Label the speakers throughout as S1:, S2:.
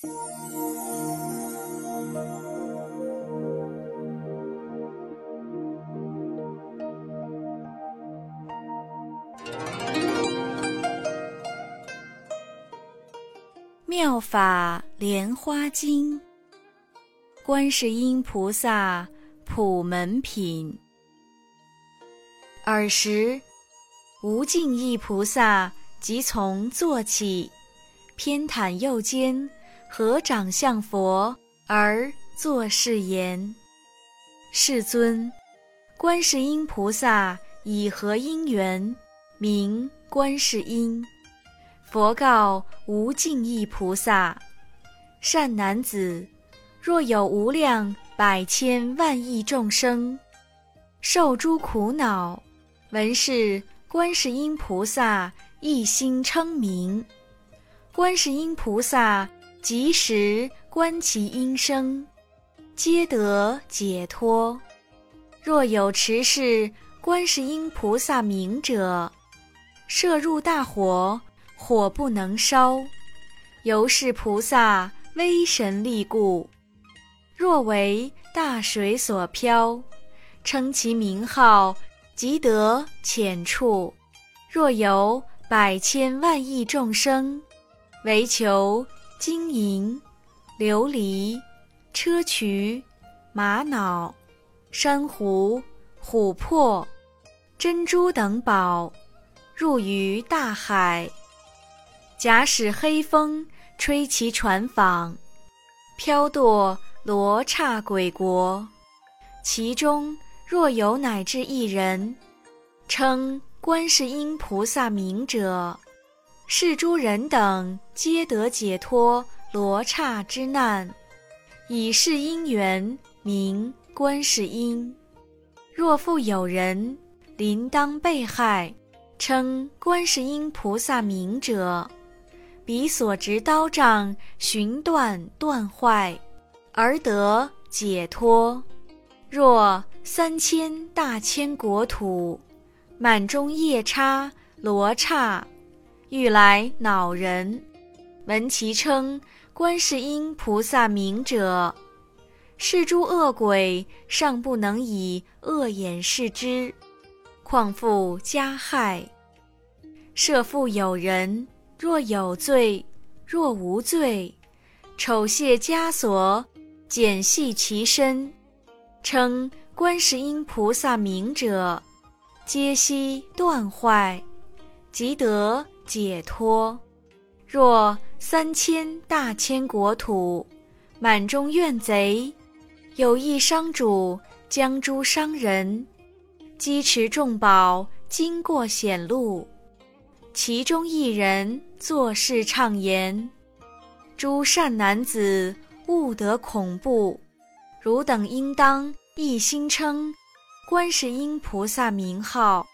S1: 妙法莲花经，观世音菩萨普门品。尔时，无尽意菩萨即从坐起，偏袒右肩，合掌向佛而作是言：“世尊，观世音菩萨以何因缘名观世音？”佛告无尽意菩萨：“善男子，若有无量百千万亿众生，受诸苦恼，闻是观世音菩萨一心称名，观世音菩萨即时观其音声，皆得解脱。若有持是观世音菩萨名者，摄入大火。”火不能烧，由是菩萨威神力故。若为大水所漂，称其名号，即得浅处。若有百千万亿众生，唯求金银、琉璃、砗磲、玛瑙、珊瑚、琥珀、珍珠等宝，入于大海。假使黑风吹其船舫，飘堕罗刹鬼国，其中若有乃至一人，称观世音菩萨名者，是诸人等皆得解脱罗刹之难，以是因缘名观世音。若复有人临当被害，称观世音菩萨名者。彼所执刀杖寻断断坏，而得解脱。若三千大千国土，满中夜叉罗刹，欲来恼人，闻其称观世音菩萨名者，是诸恶鬼尚不能以恶眼视之，况复加害？设复有人。若有罪，若无罪，丑卸枷锁，减系其身，称观世音菩萨名者，皆悉断坏，即得解脱。若三千大千国土，满中怨贼，有一商主将诸商人，积持重宝，经过险路。其中一人作事畅言：“诸善男子，勿得恐怖。汝等应当一心称观世音菩萨名号，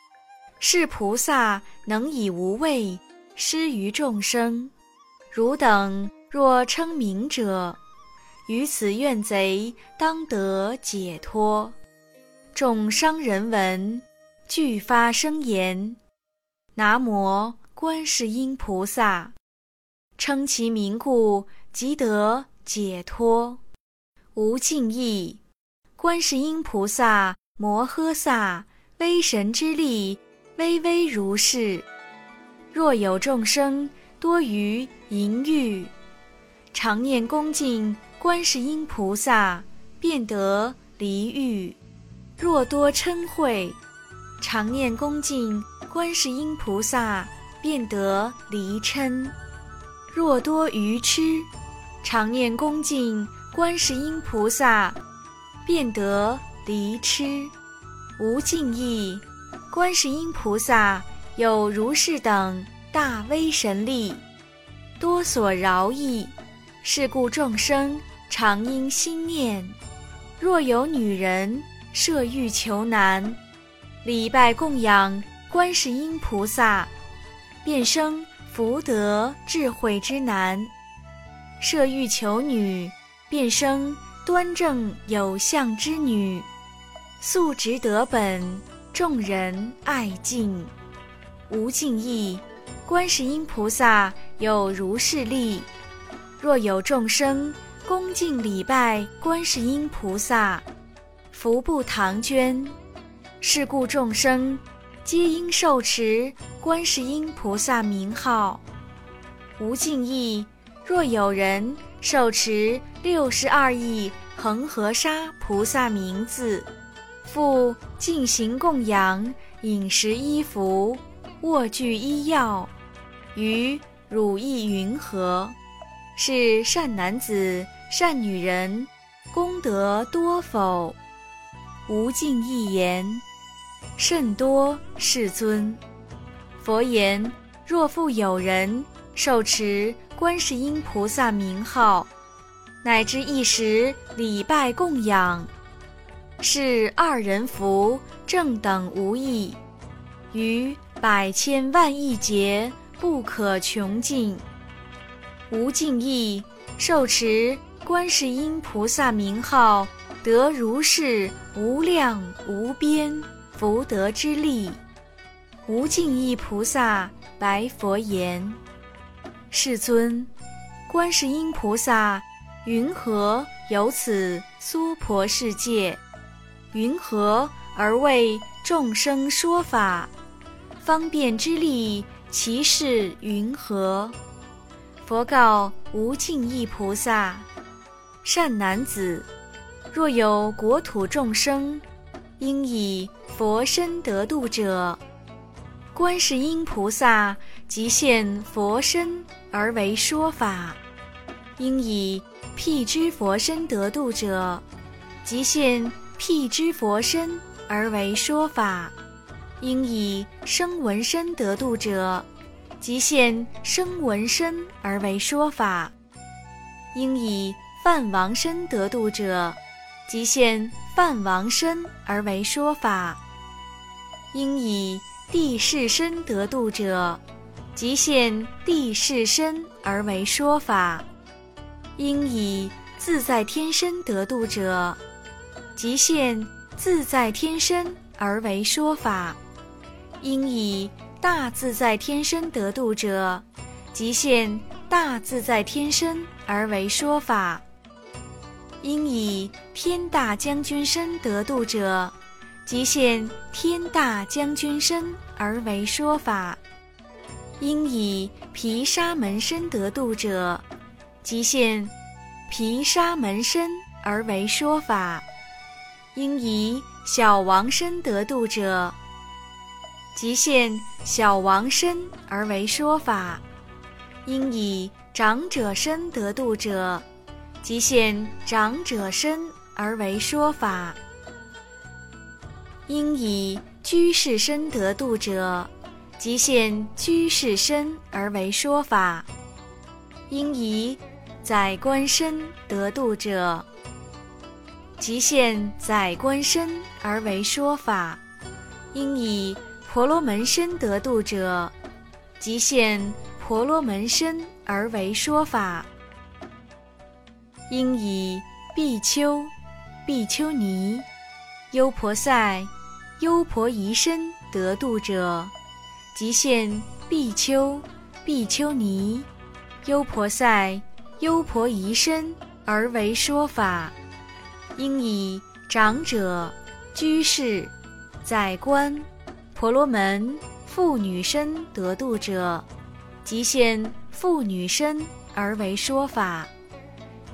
S1: 是菩萨能以无畏施于众生。汝等若称名者，于此怨贼当得解脱。”众商人闻，俱发声言。南无观世音菩萨，称其名故，即得解脱。无尽意，观世音菩萨摩诃萨威神之力，巍巍如是。若有众生多于淫欲，常念恭敬观世音菩萨，便得离欲；若多嗔恚，常念恭敬。观世音菩萨便得离嗔，若多愚痴，常念恭敬观世音菩萨，便得离痴。无尽意，观世音菩萨有如是等大威神力，多所饶益。是故众生常应心念：若有女人设欲求男，礼拜供养。观世音菩萨，便生福德智慧之男；设欲求女，便生端正有相之女。素值得本，众人爱敬。无尽意，观世音菩萨有如是力，若有众生恭敬礼拜观世音菩萨，福不唐捐。是故众生皆应受持观世音菩萨名号。无尽意，若有人受持六十二亿恒河沙菩萨名字，复进行供养，饮食衣服，卧具医药，于汝意云何？是善男子、善女人，功德多否？无尽意言。甚多，世尊。佛言：若复有人受持观世音菩萨名号，乃至一时礼拜供养，是二人福正等无异，于百千万亿劫不可穷尽。无尽意受持观世音菩萨名号，得如是无量无边。福德之力，无尽意菩萨白佛言：“世尊，观世音菩萨云何有此娑婆世界？云何而为众生说法？方便之力，其事云何？”佛告无尽意菩萨：“善男子，若有国土众生，应以。”佛身得度者，观世音菩萨即现佛身而为说法；应以辟支佛身得度者，即现辟支佛身而为说法；应以声闻身得度者，即现声闻身而为说法；应以梵王身得度者，即现梵王身而为说法。应以地势身得度者，即现地势身而为说法；应以自在天身得度者，即现自在天身而为说法；应以大自在天身得度者，即现大自在天身而为说法；应以天大将军身得度者。即现天大将军身而为说法，应以毗沙门身得度者，即现毗沙门身而为说法；应以小王身得度者，即现小王身而为说法；应以长者身得度者，即现长者身而为说法。应以居士身得度者，即现居士身而为说法；应以宰官身得度者，即现宰官身而为说法；应以婆罗门身得度者，即现婆罗门身而为说法；应以比丘、比丘尼、优婆塞。优婆夷身得度者，即现比丘、比丘尼、优婆塞、优婆夷身而为说法；应以长者、居士、宰官、婆罗门、妇女身得度者，即现妇女身而为说法；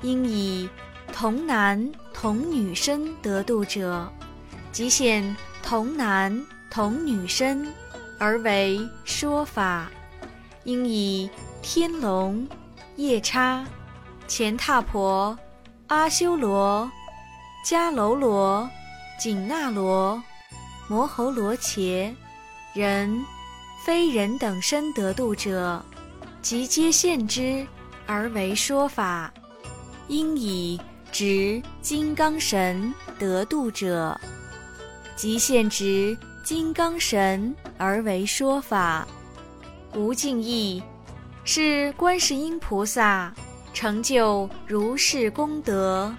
S1: 应以童男、童女身得度者，即现。童男童女身，而为说法；应以天龙、夜叉、乾闼婆、阿修罗、迦楼罗、紧那罗、摩喉罗伽、人、非人等身得度者，即皆现之而为说法；应以执金刚神得度者。即现执金刚神而为说法，无尽意，是观世音菩萨成就如是功德，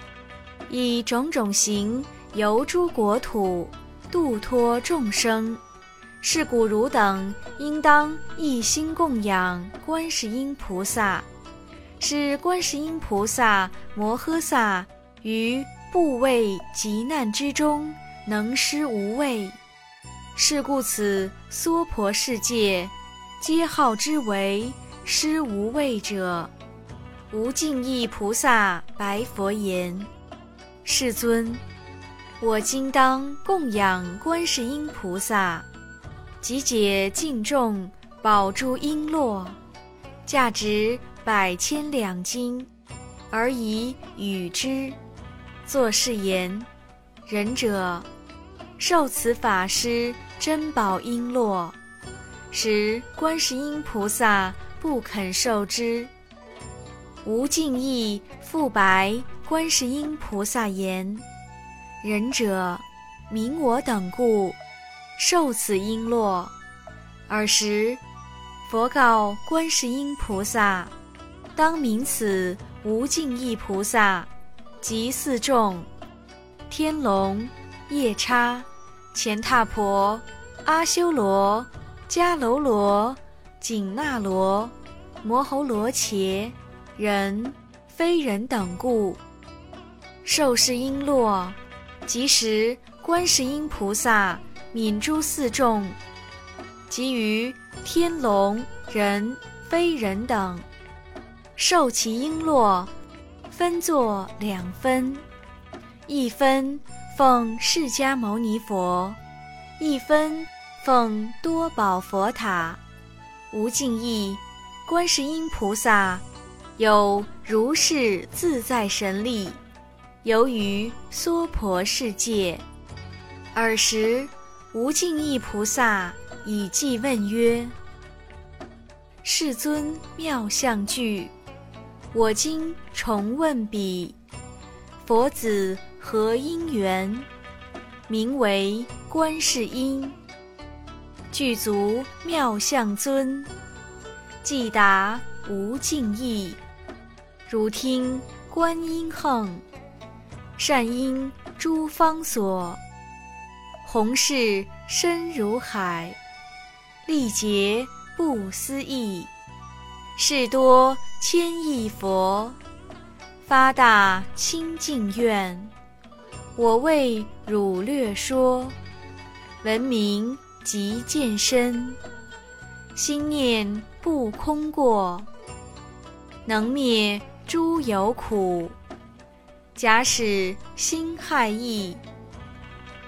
S1: 以种种行游诸国土，度脱众生。是故汝等应当一心供养观世音菩萨，是观世音菩萨摩诃萨于怖畏急难之中能施无畏，是故此娑婆世界皆号之为施无畏者。无尽意菩萨白佛言：“世尊，我今当供养观世音菩萨，集解净众宝珠璎珞，价值百千两金，而以与之。作是言：仁者，受此法师珍宝璎珞，使观世音菩萨不肯受之。”无尽意复白观世音菩萨言：“仁者，明我等故，受此璎珞。”尔时，佛告观世音菩萨：“当明此无尽意菩萨，及四众：天龙、夜叉、乾闼婆、阿修罗、迦楼罗、紧那罗、摩喉罗伽。”人非人等故，受是璎珞，即时观世音菩萨悯诸四众，及于天龙人非人等，受其璎珞，分作两分，一分奉释迦牟尼佛，一分奉多宝佛塔，无尽意，观世音菩萨。有如是自在神力，游于娑婆世界。尔时，无尽意菩萨以偈问曰：“世尊妙相具，我今重问彼：佛子何因缘，名为观世音？具足妙相尊，即答无尽意。”汝听观音横，善因诸方所，弘誓深如海，历劫不思议，事多千亿佛，发大清净愿。我为汝略说，闻名即见身，心念不空过，能灭。诸有苦，假使心害意，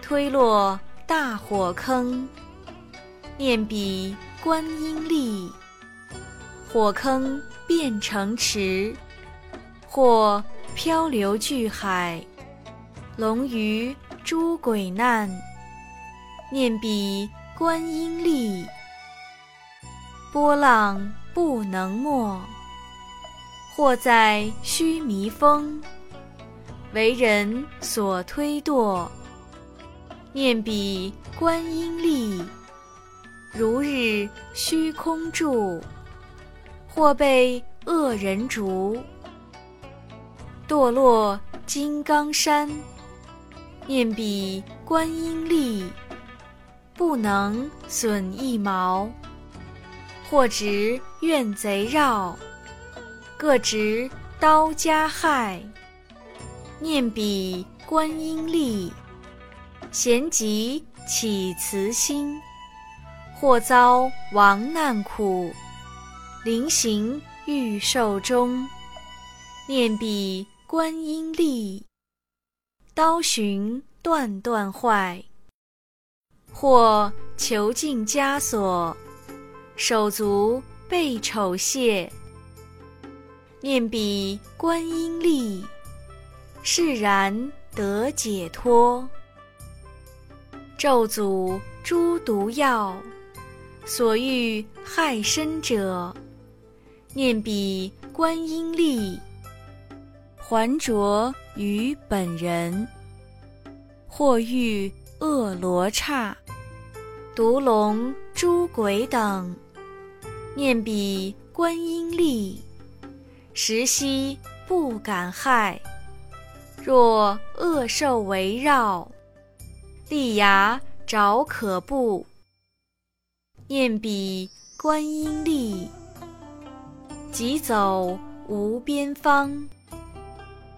S1: 推落大火坑。念彼观音力，火坑变成池，或漂流巨海，龙鱼诸鬼难。念彼观音力，波浪不能没。或在须弥峰，为人所推堕；念彼观音力，如日虚空住；或被恶人逐，堕落金刚山；念彼观音力，不能损一毛；或执怨贼绕。各执刀加害，念彼观音力，咸即起慈心；或遭亡难苦，临行欲寿终，念彼观音力，刀寻断断坏；或囚禁枷锁，手足被丑械。念彼观音力，释然得解脱。咒诅诸毒药，所欲害身者，念彼观音力，还着于本人。或遇恶罗刹、毒龙、诸鬼等，念彼观音力。时息不敢害，若恶兽围绕，利牙爪可怖。念彼观音力，即走无边方。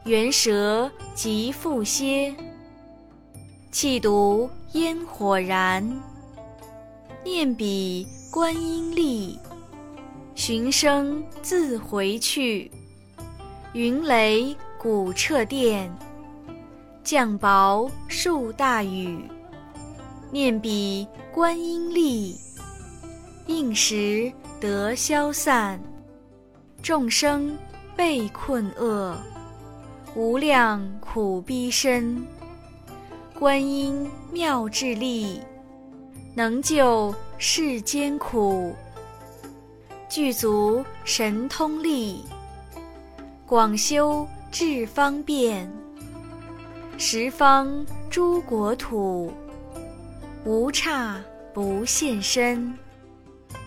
S1: 缘舌即复歇，气毒烟火燃。念彼观音力，寻声自回去。云雷古彻殿，降雹数大雨。念彼观音力，应时得消散。众生被困厄。无量苦逼身，观音妙智力，能救世间苦。具足神通力，广修智方便。十方诸国土，无刹不现身。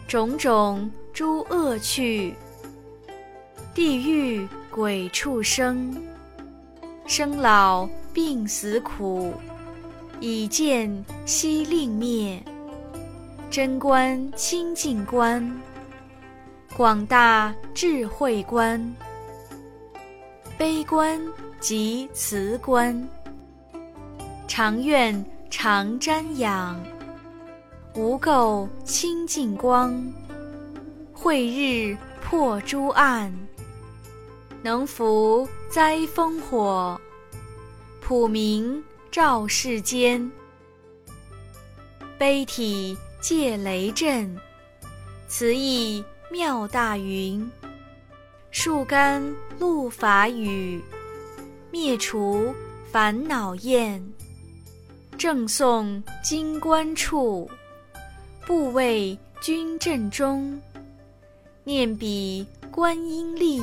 S1: 种种诸恶趣，地狱鬼畜生。生老病死苦，已见悉令灭。真观清净观，广大智慧观。悲观即慈观，常愿常瞻仰。无垢清净光，慧日破诸暗。能伏灾风火，普明照世间。悲体戒雷震，慈意妙大云。树干露法雨，灭除烦恼厌。正诵经观处，不畏军阵中。念彼观音力。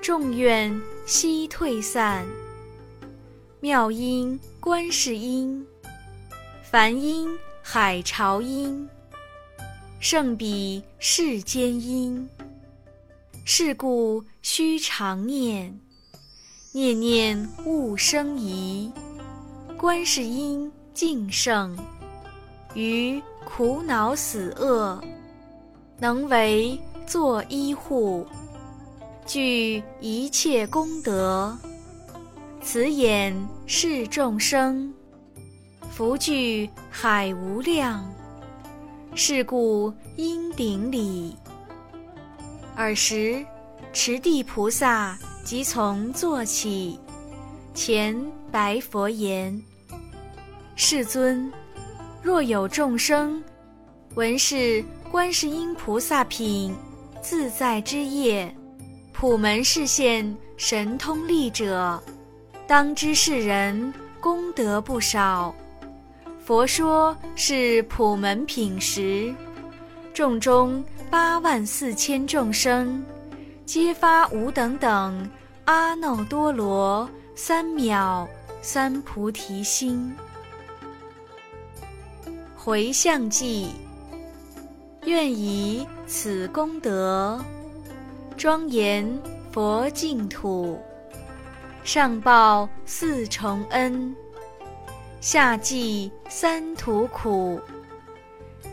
S1: 众怨悉退散，妙音观世音，梵音海潮音，胜彼世间音。是故须常念，念念勿生疑。观世音净圣，于苦恼死厄，能为作医护。具一切功德，慈眼视众生，福聚海无量。是故应顶礼。尔时，持地菩萨即从坐起，前白佛言：“世尊，若有众生闻是观世音菩萨品自在之业。”普门示现神通力者，当知世人功德不少。佛说是普门品时，众中八万四千众生，皆发无等等阿耨多罗三藐三菩提心。回向记，愿以此功德。庄严佛净土，上报四重恩，下济三途苦。